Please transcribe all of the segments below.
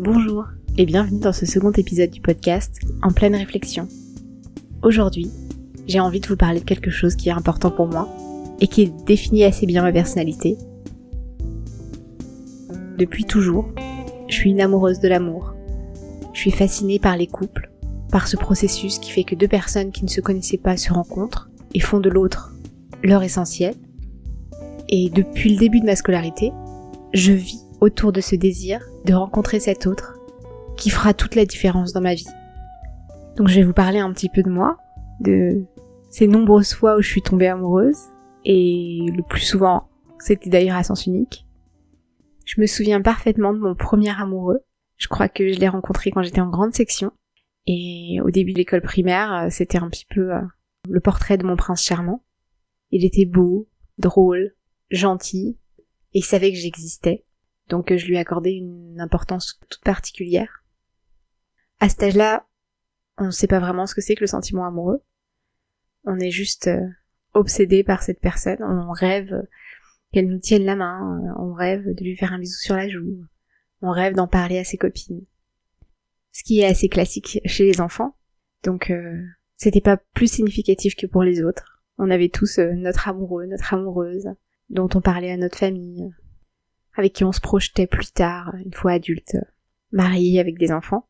Bonjour et bienvenue dans ce second épisode du podcast En pleine réflexion. Aujourd'hui, j'ai envie de vous parler de quelque chose qui est important pour moi et qui définit assez bien ma personnalité. Depuis toujours, je suis une amoureuse de l'amour. Je suis fascinée par les couples, par ce processus qui fait que deux personnes qui ne se connaissaient pas se rencontrent et font de l'autre leur essentiel. Et depuis le début de ma scolarité, je vis autour de ce désir de rencontrer cet autre qui fera toute la différence dans ma vie. Donc je vais vous parler un petit peu de moi, de ces nombreuses fois où je suis tombée amoureuse, et le plus souvent, c'était d'ailleurs à sens unique. Je me souviens parfaitement de mon premier amoureux. Je crois que je l'ai rencontré quand j'étais en grande section. Et au début de l'école primaire, c'était un petit peu euh, le portrait de mon prince charmant. Il était beau, drôle, gentil, et il savait que j'existais. Donc je lui accordais une importance toute particulière. À cet âge-là, on ne sait pas vraiment ce que c'est que le sentiment amoureux. On est juste euh, obsédé par cette personne, on rêve qu'elle nous tienne la main, on rêve de lui faire un bisou sur la joue, on rêve d'en parler à ses copines. Ce qui est assez classique chez les enfants, donc euh, c'était pas plus significatif que pour les autres. On avait tous euh, notre amoureux, notre amoureuse, dont on parlait à notre famille, avec qui on se projetait plus tard, une fois adulte, marié avec des enfants.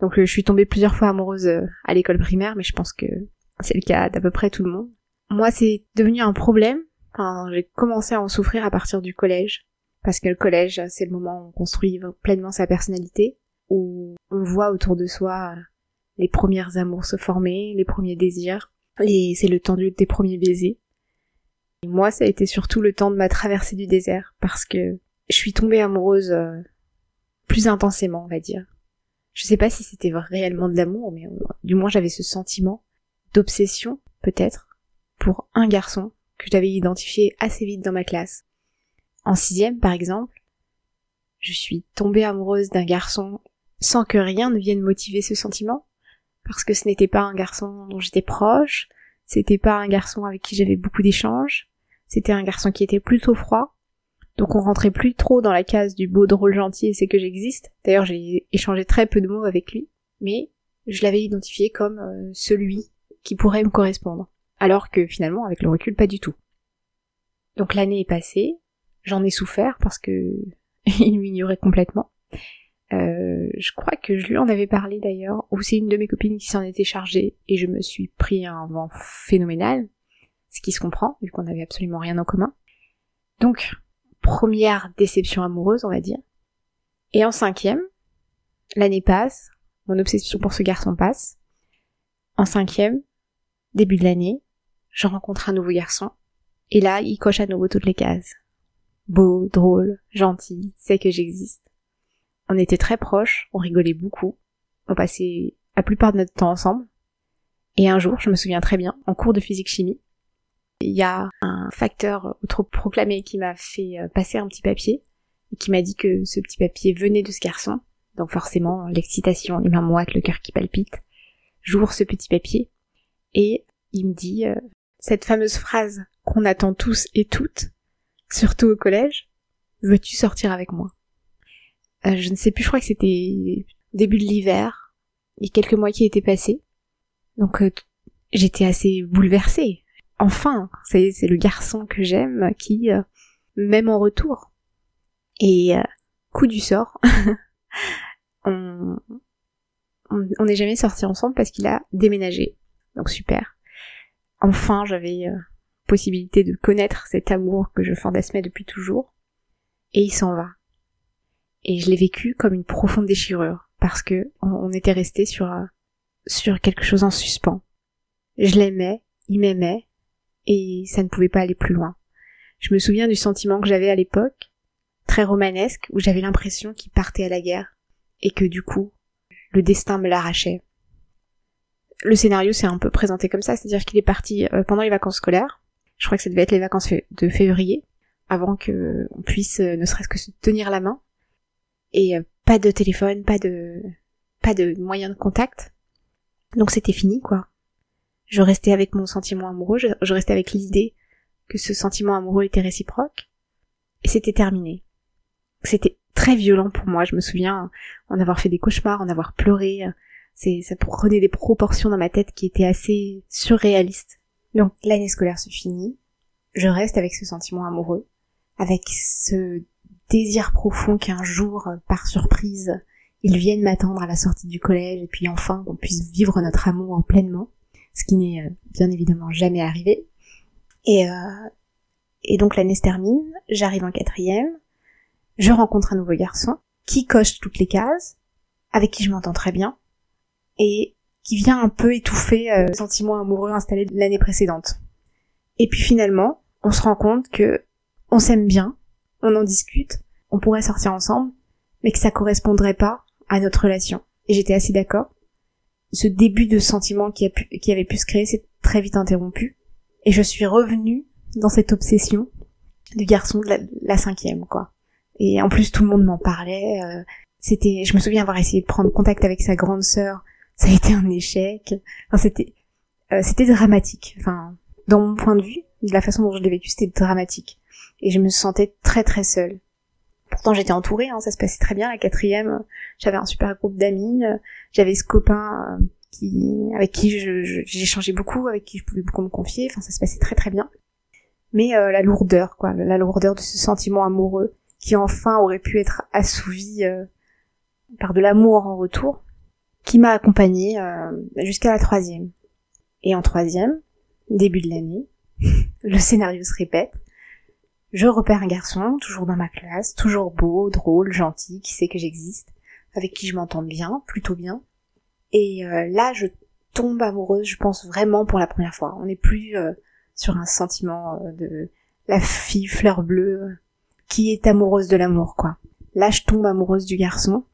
Donc je suis tombée plusieurs fois amoureuse euh, à l'école primaire, mais je pense que c'est le cas d'à peu près tout le monde. Moi, c'est devenu un problème. Enfin, j'ai commencé à en souffrir à partir du collège, parce que le collège, c'est le moment où on construit pleinement sa personnalité, où on voit autour de soi les premières amours se former, les premiers désirs, et c'est le temps des premiers baisers. Et moi, ça a été surtout le temps de ma traversée du désert, parce que je suis tombée amoureuse euh, plus intensément, on va dire. Je sais pas si c'était réellement de l'amour, mais euh, du moins j'avais ce sentiment d'obsession, peut-être, pour un garçon que j'avais identifié assez vite dans ma classe. En sixième, par exemple, je suis tombée amoureuse d'un garçon sans que rien ne vienne motiver ce sentiment, parce que ce n'était pas un garçon dont j'étais proche, c'était pas un garçon avec qui j'avais beaucoup d'échanges, c'était un garçon qui était plutôt froid, donc on rentrait plus trop dans la case du beau, drôle, gentil et c'est que j'existe. D'ailleurs j'ai échangé très peu de mots avec lui, mais je l'avais identifié comme euh, celui qui pourrait me correspondre. Alors que finalement avec le recul pas du tout. Donc l'année est passée, j'en ai souffert parce que il m'ignorait complètement. Euh, je crois que je lui en avais parlé d'ailleurs, ou c'est une de mes copines qui s'en était chargée et je me suis pris un vent phénoménal ce qui se comprend, vu qu'on n'avait absolument rien en commun. Donc, première déception amoureuse, on va dire. Et en cinquième, l'année passe, mon obsession pour ce garçon passe. En cinquième, début de l'année, je rencontre un nouveau garçon, et là, il coche à nouveau toutes les cases. Beau, drôle, gentil, sait que j'existe. On était très proches, on rigolait beaucoup, on passait la plupart de notre temps ensemble. Et un jour, je me souviens très bien, en cours de physique-chimie, il y a un facteur autoproclamé qui m'a fait euh, passer un petit papier et qui m'a dit que ce petit papier venait de ce garçon. Donc forcément, l'excitation, les mains moites, le cœur qui palpite. J'ouvre ce petit papier et il me dit euh, cette fameuse phrase qu'on attend tous et toutes, surtout au collège, veux-tu sortir avec moi? Euh, Je ne sais plus, je crois que c'était début de l'hiver, il y a quelques mois qui étaient passés. Donc j'étais assez bouleversée enfin, c'est le garçon que j'aime qui euh, m'aime en retour. Et euh, coup du sort, on n'est jamais sortis ensemble parce qu'il a déménagé. Donc super. Enfin, j'avais euh, possibilité de connaître cet amour que je fantasmais depuis toujours. Et il s'en va. Et je l'ai vécu comme une profonde déchirure parce que on, était resté sur sur quelque chose en suspens. Je l'aimais, il m'aimait, et ça ne pouvait pas aller plus loin. Je me souviens du sentiment que j'avais à l'époque, très romanesque, où j'avais l'impression qu'il partait à la guerre, et que du coup, le destin me l'arrachait. Le scénario s'est un peu présenté comme ça, c'est-à-dire qu'il est parti euh, pendant les vacances scolaires, je crois que ça devait être les vacances de février, avant que on puisse euh, ne serait-ce que se tenir la main, et euh, pas de téléphone, pas de pas de moyen de contact. Donc c'était fini quoi je restais avec mon sentiment amoureux, je, restais avec l'idée que ce sentiment amoureux était réciproque, et c'était terminé. C'était très violent pour moi. Je me souviens en avoir fait des cauchemars, en avoir pleuré. Ça prenait des proportions dans ma tête qui étaient assez surréalistes. Donc l'année scolaire se finit. Je reste avec ce sentiment amoureux, avec ce désir profond qu'un jour, par surprise, ils viennent m'attendre à la sortie du collège et puis enfin qu'on puisse vivre notre amour en pleinement, ce qui n'est euh, bien évidemment jamais arrivé. Et, euh, et donc l'année se termine, j'arrive en quatrième, je rencontre un nouveau garçon qui coche toutes les cases, avec qui je m'entends très bien, et qui vient un peu étouffer euh, le sentiment amoureux installé l'année précédente. Et puis finalement, on se rend compte que on s'aime bien, on en discute, on pourrait sortir ensemble, mais que ça correspondrait pas à notre relation. Et j'étais assez d'accord. Ce début de sentiment qui, a pu, qui avait pu se créer s'est très vite interrompu. Et je suis revenue dans cette obsession du garçon de la, cinquième, quoi. Et en plus, tout le monde m'en parlait. Euh, c'était, je me souviens avoir essayé de prendre contact avec sa grande sœur. Ça a été un échec. Enfin, c'était, euh, c'était dramatique. Enfin, dans mon point de vue, de la façon dont je l'ai vécu, c'était dramatique. Et je me sentais très très seule. Pourtant j'étais entourée, hein, ça se passait très bien. La quatrième, j'avais un super groupe d'amis, euh, j'avais ce copain euh, qui, avec qui j'échangeais beaucoup, avec qui je pouvais beaucoup me confier. Enfin, ça se passait très très bien. Mais euh, la lourdeur, quoi, la lourdeur de ce sentiment amoureux qui enfin aurait pu être assouvi par de l'amour en retour, qui m'a accompagnée jusqu'à la troisième. Et en troisième, début de l'année, le scénario se répète. Je repère un garçon, toujours dans ma classe, toujours beau, drôle, gentil, qui sait que j'existe, avec qui je m'entends bien, plutôt bien. Et euh, là, je tombe amoureuse, je pense vraiment pour la première fois. On n'est plus euh, sur un sentiment euh, de la fille fleur bleue qui est amoureuse de l'amour, quoi. Là, je tombe amoureuse du garçon.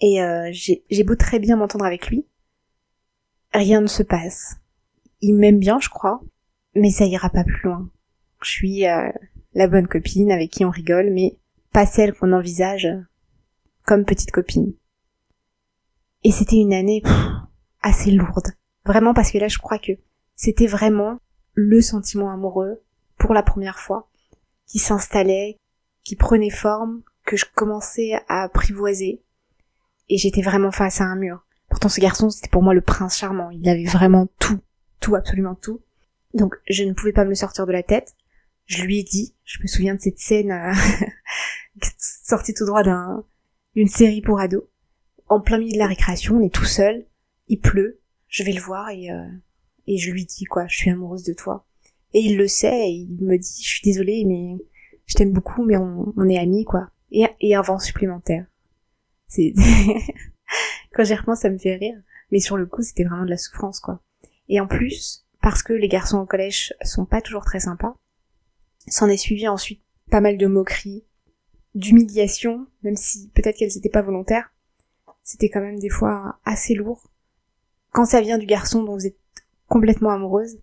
Et j'ai beau très bien m'entendre avec lui. Rien ne se passe. Il m'aime bien, je crois, mais ça ira pas plus loin. Je suis la bonne copine avec qui on rigole, mais pas celle qu'on envisage comme petite copine. Et c'était une année assez lourde. Vraiment parce que là je crois que c'était vraiment le sentiment amoureux pour la première fois qui s'installait, qui prenait forme, que je commençais à apprivoiser. Et j'étais vraiment face à un mur. Pourtant ce garçon c'était pour moi le prince charmant. Il avait vraiment tout, tout, absolument tout. Donc je ne pouvais pas me le sortir de la tête je lui ai dit, je me souviens de cette scène euh, sortie tout droit d'un d'une série pour ados. En plein milieu de la récréation, on est tout seul, il pleut, je vais le voir et euh, et je lui dis quoi, je suis amoureuse de toi. Et il le sait et il me dit, je suis désolée mais je t'aime beaucoup mais on, est amis quoi. Et, et un vent supplémentaire. C'est quand j'y repense ça me fait rire, mais sur le coup c'était vraiment de la souffrance quoi. Et en plus parce que les garçons au collège sont pas toujours très sympas, S'en est suivi ensuite pas mal de moqueries, d'humiliation, même si peut-être qu'elles n'étaient pas volontaires. C'était quand même des fois assez lourd. Quand ça vient du garçon dont vous êtes complètement amoureuse,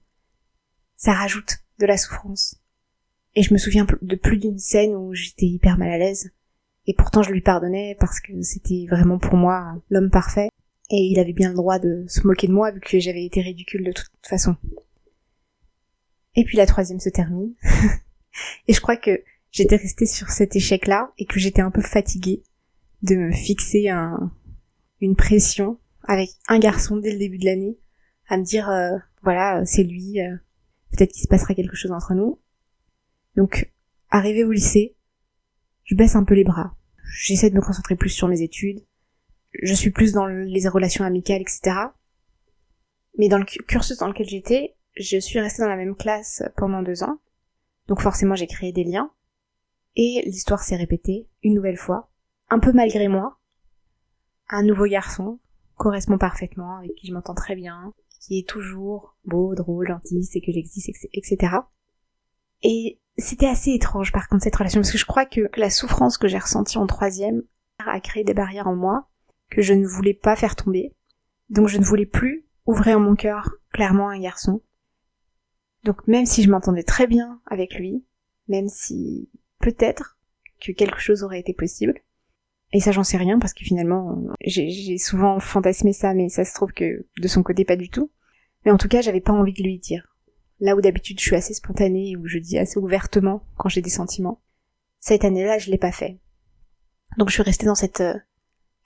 ça rajoute de la souffrance. Et je me souviens de plus d'une scène où j'étais hyper mal à l'aise. Et pourtant je lui pardonnais parce que c'était vraiment pour moi l'homme parfait. Et il avait bien le droit de se moquer de moi vu que j'avais été ridicule de toute façon. Et puis la troisième se termine. Et je crois que j'étais restée sur cet échec-là et que j'étais un peu fatiguée de me fixer un, une pression avec un garçon dès le début de l'année, à me dire euh, voilà c'est lui, euh, peut-être qu'il se passera quelque chose entre nous. Donc arrivé au lycée, je baisse un peu les bras. J'essaie de me concentrer plus sur mes études. Je suis plus dans les relations amicales, etc. Mais dans le cursus dans lequel j'étais, je suis restée dans la même classe pendant deux ans. Donc forcément j'ai créé des liens. Et l'histoire s'est répétée une nouvelle fois, un peu malgré moi. Un nouveau garçon correspond parfaitement, avec qui je m'entends très bien, qui est toujours beau, drôle, gentil, c'est que j'existe, etc. Et c'était assez étrange par contre cette relation, parce que je crois que la souffrance que j'ai ressentie en troisième a créé des barrières en moi que je ne voulais pas faire tomber. Donc je ne voulais plus ouvrir mon cœur clairement à un garçon. Donc même si je m'entendais très bien avec lui, même si peut-être que quelque chose aurait été possible, et ça j'en sais rien parce que finalement j'ai souvent fantasmé ça, mais ça se trouve que de son côté pas du tout. Mais en tout cas j'avais pas envie de lui dire. Là où d'habitude je suis assez spontanée, où je dis assez ouvertement quand j'ai des sentiments. Cette année-là je l'ai pas fait. Donc je suis restée dans cette euh,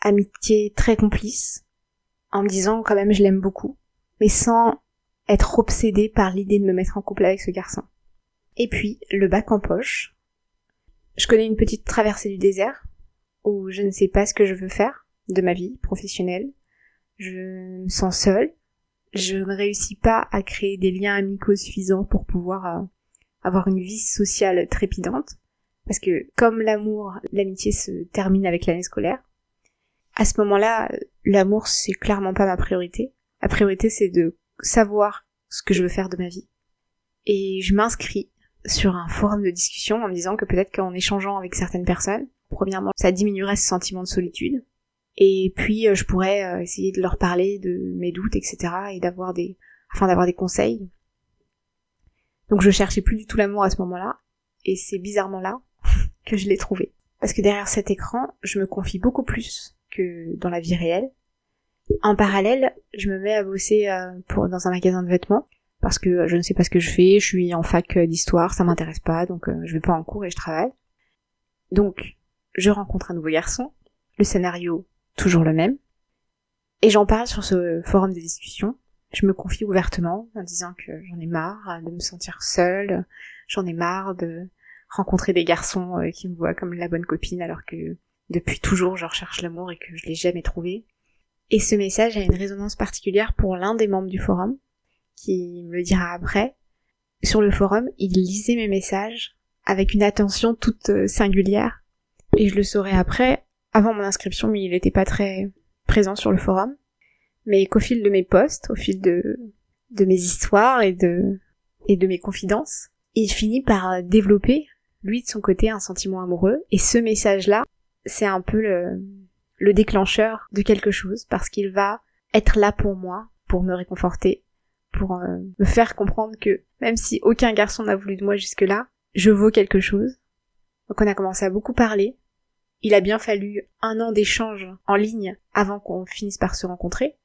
amitié très complice, en me disant quand même je l'aime beaucoup, mais sans être obsédée par l'idée de me mettre en couple avec ce garçon. Et puis, le bac en poche. Je connais une petite traversée du désert, où je ne sais pas ce que je veux faire de ma vie professionnelle. Je me sens seule. Je ne réussis pas à créer des liens amicaux suffisants pour pouvoir euh, avoir une vie sociale trépidante. Parce que comme l'amour, l'amitié se termine avec l'année scolaire, à ce moment-là, l'amour c'est clairement pas ma priorité. La priorité c'est de savoir ce que je veux faire de ma vie. Et je m'inscris sur un forum de discussion en me disant que peut-être qu'en échangeant avec certaines personnes, premièrement, ça diminuerait ce sentiment de solitude. Et puis, euh, je pourrais euh, essayer de leur parler de mes doutes, etc. et d'avoir des, afin d'avoir des conseils. Donc je cherchais plus du tout l'amour à ce moment-là. Et c'est bizarrement là que je l'ai trouvé. Parce que derrière cet écran, je me confie beaucoup plus que dans la vie réelle. En parallèle, je me mets à bosser euh, pour, dans un magasin de vêtements parce que je ne sais pas ce que je fais, je suis en fac d'histoire, ça m'intéresse pas, donc je vais pas en cours et je travaille. Donc, je rencontre un nouveau garçon, le scénario toujours le même, et j'en parle sur ce forum de discussion. Je me confie ouvertement en disant que j'en ai marre de me sentir seule, j'en ai marre de rencontrer des garçons euh, qui me voient comme la bonne copine alors que depuis toujours je recherche l'amour et que je l'ai jamais trouvé. Et ce message a une résonance particulière pour l'un des membres du forum, qui me le dira après. Sur le forum, il lisait mes messages avec une attention toute euh, singulière, et je le saurai après, avant mon inscription, mais il n'était pas très présent sur le forum. Mais qu'au fil de mes posts, au fil de, mes histoires et de mes confidences, il finit par développer, lui de son côté, un sentiment amoureux. Et ce message-là, c'est un peu le, le déclencheur de quelque chose, parce qu'il va être là pour moi, pour me réconforter, pour euh, me faire comprendre que même si aucun garçon n'a voulu de moi jusque-là, je vaux quelque chose. Donc on a commencé à beaucoup parler, il a bien fallu un an d'échange en ligne avant qu'on finisse par se rencontrer.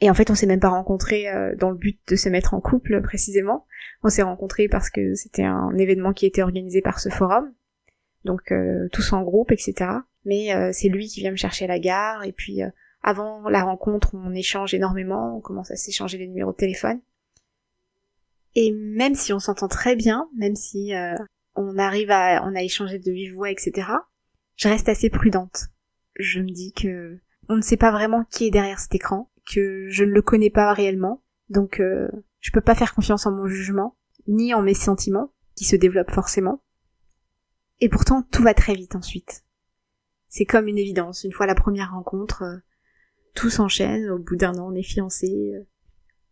Et en fait, on s'est même pas rencontrés euh, dans le but de se mettre en couple précisément. On s'est rencontrés parce que c'était un événement qui était organisé par ce forum, donc euh, tous en groupe, etc. Mais euh, c'est lui qui vient me chercher à la gare. Et puis avant la rencontre, on échange énormément, on commence à s'échanger les numéros de téléphone. Et même si on s'entend très bien, même si on arrive à, on a échangé de vive voix, etc je reste assez prudente. Je me dis que on ne sait pas vraiment qui est derrière cet écran, que je ne le connais pas réellement, donc euh, je peux pas faire confiance en mon jugement, ni en mes sentiments, qui se développent forcément. Et pourtant, tout va très vite ensuite. C'est comme une évidence, une fois la première rencontre, euh, tout s'enchaîne, au bout d'un an on est fiancé,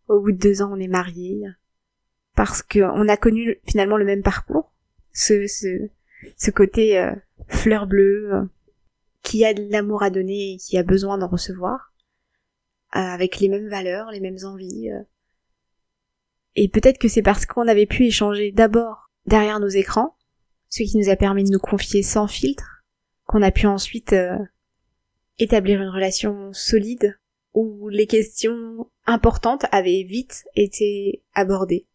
au bout de deux ans on est marié, parce qu'on a connu finalement le même parcours, ce, côté euh, fleur bleue, euh, qui a de l'amour à donner et qui a besoin d'en recevoir, avec les mêmes valeurs, les mêmes envies. Et peut-être que c'est parce qu'on avait pu échanger d'abord derrière nos écrans, ce qui nous a permis de nous confier sans filtre, qu'on a pu ensuite établir une relation solide où les questions importantes avaient vite été abordées.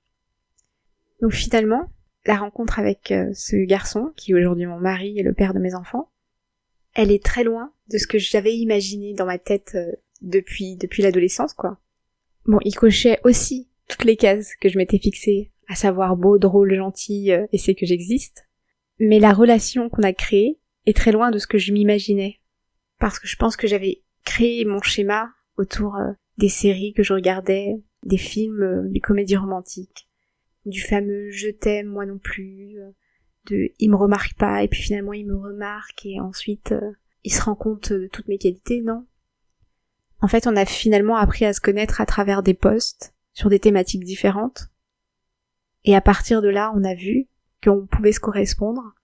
Donc finalement, la rencontre avec euh, ce garçon, qui est aujourd'hui mon mari et le père de mes enfants, elle est très loin de ce que j'avais imaginé dans ma tête euh, depuis, depuis l'adolescence, quoi. Bon, il cochait aussi toutes les cases que je m'étais fixées, à savoir beau, drôle, gentil, euh, et c'est que j'existe. Mais la relation qu'on a créée est très loin de ce que je m'imaginais. Parce que je pense que j'avais créé mon schéma autour des séries que je regardais, des films, des comédies romantiques du fameux je t'aime moi non plus, euh, de il me remarque pas et puis finalement il me remarque et ensuite euh, il se rend compte de toutes mes qualités, non. En fait, on a finalement appris à se connaître à travers des posts sur des thématiques différentes. Et à partir de là, on a vu qu'on pouvait se correspondre.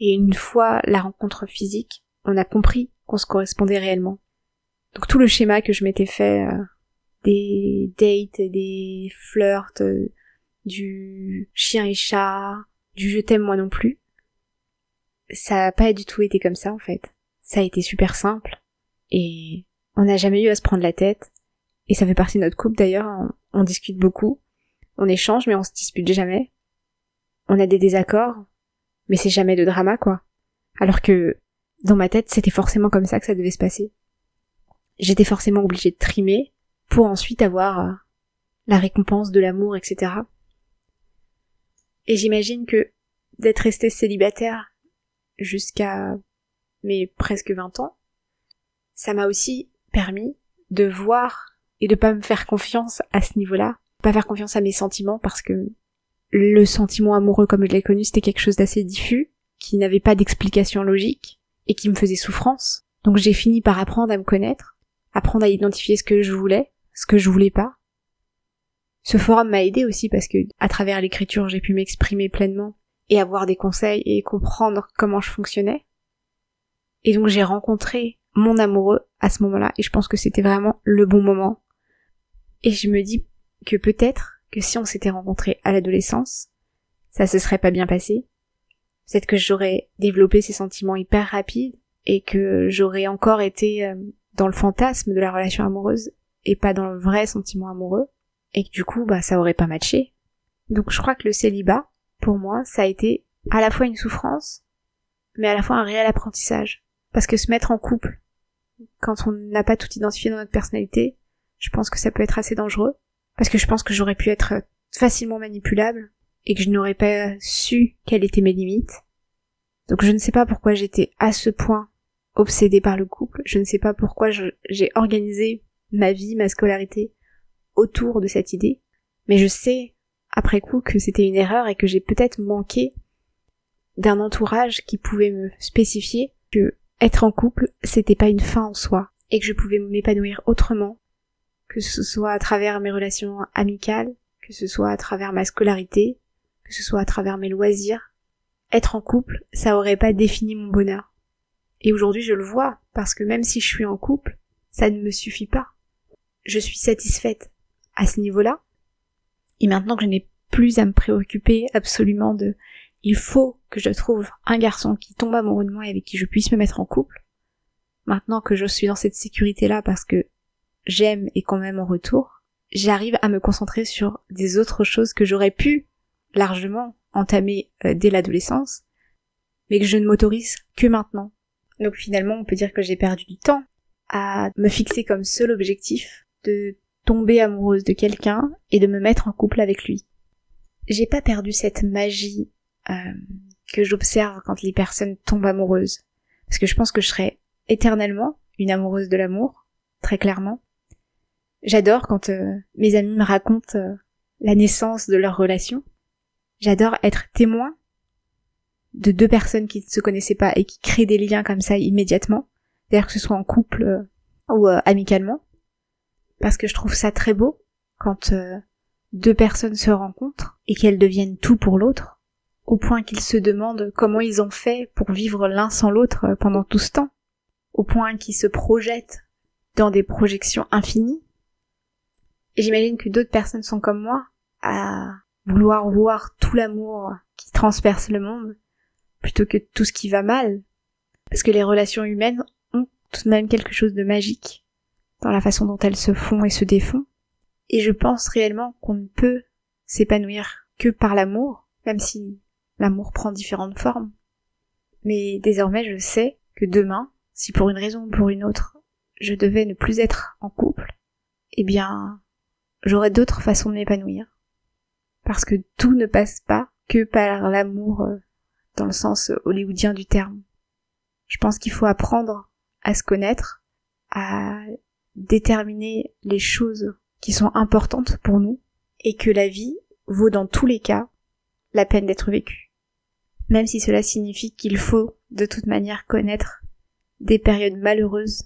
Et une fois la rencontre physique, on a compris qu'on se correspondait réellement. Donc tout le schéma que je m'étais fait, euh, des dates, des flirts, du chien et chat, du je t'aime moi non plus. Ça a pas du tout été comme ça en fait. Ça a été super simple et on n'a jamais eu à se prendre la tête. Et ça fait partie de notre couple d'ailleurs, on discute beaucoup, on échange mais on se dispute jamais. On a des désaccords, mais c'est jamais de drama quoi. Alors que dans ma tête, c'était forcément comme ça que ça devait se passer. J'étais forcément obligée de trimer pour ensuite avoir euh, la récompense de l'amour, etc. Et j'imagine que d'être restée célibataire jusqu'à mes presque 20 ans, ça m'a aussi permis de voir et de pas me faire confiance à ce niveau-là, pas faire confiance à mes sentiments parce que le sentiment amoureux comme je l'ai connu, c'était quelque chose d'assez diffus, qui n'avait pas d'explication logique et qui me faisait souffrance. Donc j'ai fini par apprendre à me connaître, apprendre à identifier ce que je voulais, ce que je voulais pas. Ce forum m'a aidé aussi parce que à travers l'écriture, j'ai pu m'exprimer pleinement et avoir des conseils et comprendre comment je fonctionnais. Et donc j'ai rencontré mon amoureux à ce moment-là et je pense que c'était vraiment le bon moment. Et je me dis que peut-être que si on s'était rencontrés à l'adolescence, ça se serait pas bien passé. Peut-être que j'aurais développé ces sentiments hyper rapides et que j'aurais encore été euh, dans le fantasme de la relation amoureuse et pas dans le vrai sentiment amoureux et que du coup bah ça aurait pas matché. Donc je crois que le célibat pour moi ça a été à la fois une souffrance mais à la fois un réel apprentissage parce que se mettre en couple quand on n'a pas tout identifié dans notre personnalité, je pense que ça peut être assez dangereux parce que je pense que j'aurais pu être facilement manipulable et que je n'aurais pas su quelles étaient mes limites. Donc je ne sais pas pourquoi j'étais à ce point obsédée par le couple, je ne sais pas pourquoi j'ai organisé ma vie, ma scolarité autour de cette idée, mais je sais après coup que c'était une erreur et que j'ai peut-être manqué d'un entourage qui pouvait me spécifier que être en couple, c'était pas une fin en soi et que je pouvais m'épanouir autrement, que ce soit à travers mes relations amicales, que ce soit à travers ma scolarité, que ce soit à travers mes loisirs. Être en couple, ça aurait pas défini mon bonheur. Et aujourd'hui, je le vois, parce que même si je suis en couple, ça ne me suffit pas. Je suis satisfaite à ce niveau-là. Et maintenant que je n'ai plus à me préoccuper absolument de il faut que je trouve un garçon qui tombe amoureux de moi et avec qui je puisse me mettre en couple. Maintenant que je suis dans cette sécurité-là parce que j'aime et qu'on m'aime en retour, j'arrive à me concentrer sur des autres choses que j'aurais pu largement entamer euh, dès l'adolescence, mais que je ne m'autorise que maintenant. Donc finalement, on peut dire que j'ai perdu du temps à me fixer comme seul objectif de tomber amoureuse de quelqu'un et de me mettre en couple avec lui. J'ai pas perdu cette magie euh, que j'observe quand les personnes tombent amoureuses. Parce que je pense que je serai éternellement une amoureuse de l'amour, très clairement. J'adore quand euh, mes amis me racontent euh, la naissance de leur relation. J'adore être témoin de deux personnes qui ne se connaissaient pas et qui créent des liens comme ça immédiatement. D'ailleurs que ce soit en couple ou amicalement. Parce que je trouve ça très beau quand deux personnes se rencontrent et qu'elles deviennent tout pour l'autre au point qu'ils se demandent comment ils ont fait pour vivre l'un sans l'autre euh, pendant tout ce temps, au point qu'ils se projettent dans des projections infinies. Et j'imagine que d'autres personnes sont comme moi, à vouloir voir tout l'amour qui transperce le monde, plutôt que tout ce qui va mal. Parce que les relations humaines ont tout de même quelque chose de magique dans la façon dont elles se font et se défont. Et je pense réellement qu'on ne peut s'épanouir que par l'amour, même si L'amour prend différentes formes. Mais désormais je sais que demain, si pour une raison ou pour une autre, je devais ne plus être en couple, eh bien, j'aurais d'autres façons de m'épanouir. Parce que tout ne passe pas que par l'amour euh, dans le sens hollywoodien du terme. Je pense qu'il faut apprendre à se connaître, à déterminer les choses qui sont importantes pour nous, et que la vie vaut dans tous les cas la peine d'être vécue. Même si cela signifie qu'il faut de toute manière connaître des périodes malheureuses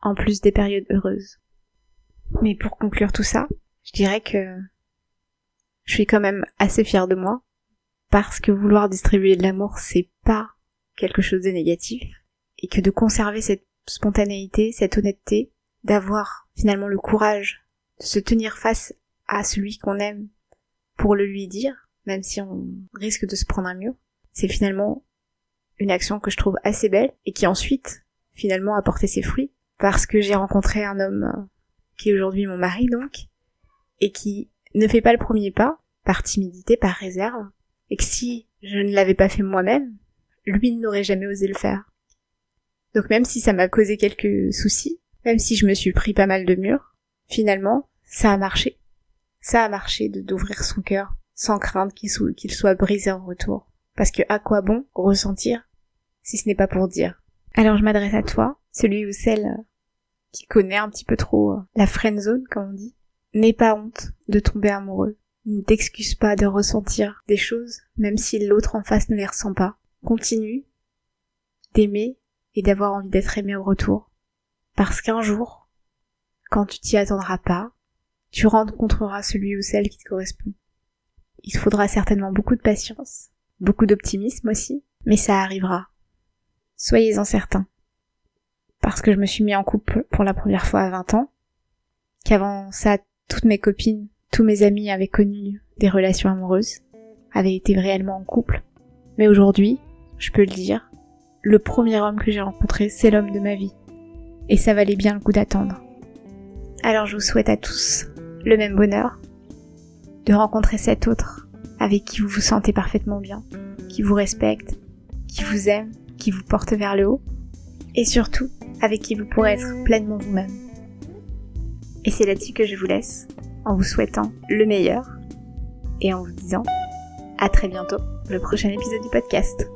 en plus des périodes heureuses. Mais pour conclure tout ça, je dirais que je suis quand même assez fière de moi parce que vouloir distribuer de l'amour c'est pas quelque chose de négatif et que de conserver cette spontanéité, cette honnêteté, d'avoir finalement le courage de se tenir face à celui qu'on aime pour le lui dire, même si on risque de se prendre un mur, c'est finalement une action que je trouve assez belle et qui ensuite finalement a porté ses fruits parce que j'ai rencontré un homme euh, qui est aujourd'hui mon mari donc et qui ne fait pas le premier pas par timidité, par réserve et que si je ne l'avais pas fait moi-même, lui n'aurait jamais osé le faire. Donc même si ça m'a causé quelques soucis, même si je me suis pris pas mal de murs, finalement, ça a marché. Ça a marché d'ouvrir son cœur sans crainte qu'il soit brisé en retour. Parce que à quoi bon ressentir si ce n'est pas pour dire? Alors je m'adresse à toi, celui ou celle qui connaît un petit peu trop la friend zone, comme on dit. N'aie pas honte de tomber amoureux. Ne t'excuse pas de ressentir des choses, même si l'autre en face ne les ressent pas. Continue d'aimer et d'avoir envie d'être aimé au retour. Parce qu'un jour, quand tu t'y attendras pas, tu rencontreras celui ou celle qui te correspond. Il te faudra certainement beaucoup de patience, beaucoup d'optimisme aussi, mais ça arrivera. Soyez-en certains. Parce que je me suis mis en couple pour la première fois à 20 ans, qu'avant ça, toutes mes copines, tous mes amis avaient connu des relations amoureuses, avaient été réellement en couple. Mais aujourd'hui, je peux le dire, le premier homme que j'ai rencontré, c'est l'homme de ma vie. Et ça valait bien le coup d'attendre. Alors je vous souhaite à tous le même bonheur, de rencontrer cet autre avec qui vous vous sentez parfaitement bien, qui vous respecte, qui vous aime, qui vous porte vers le haut, et surtout avec qui vous pourrez être pleinement vous-même. Et c'est là-dessus que je vous laisse, en vous souhaitant le meilleur, et en vous disant à très bientôt, le prochain épisode du podcast.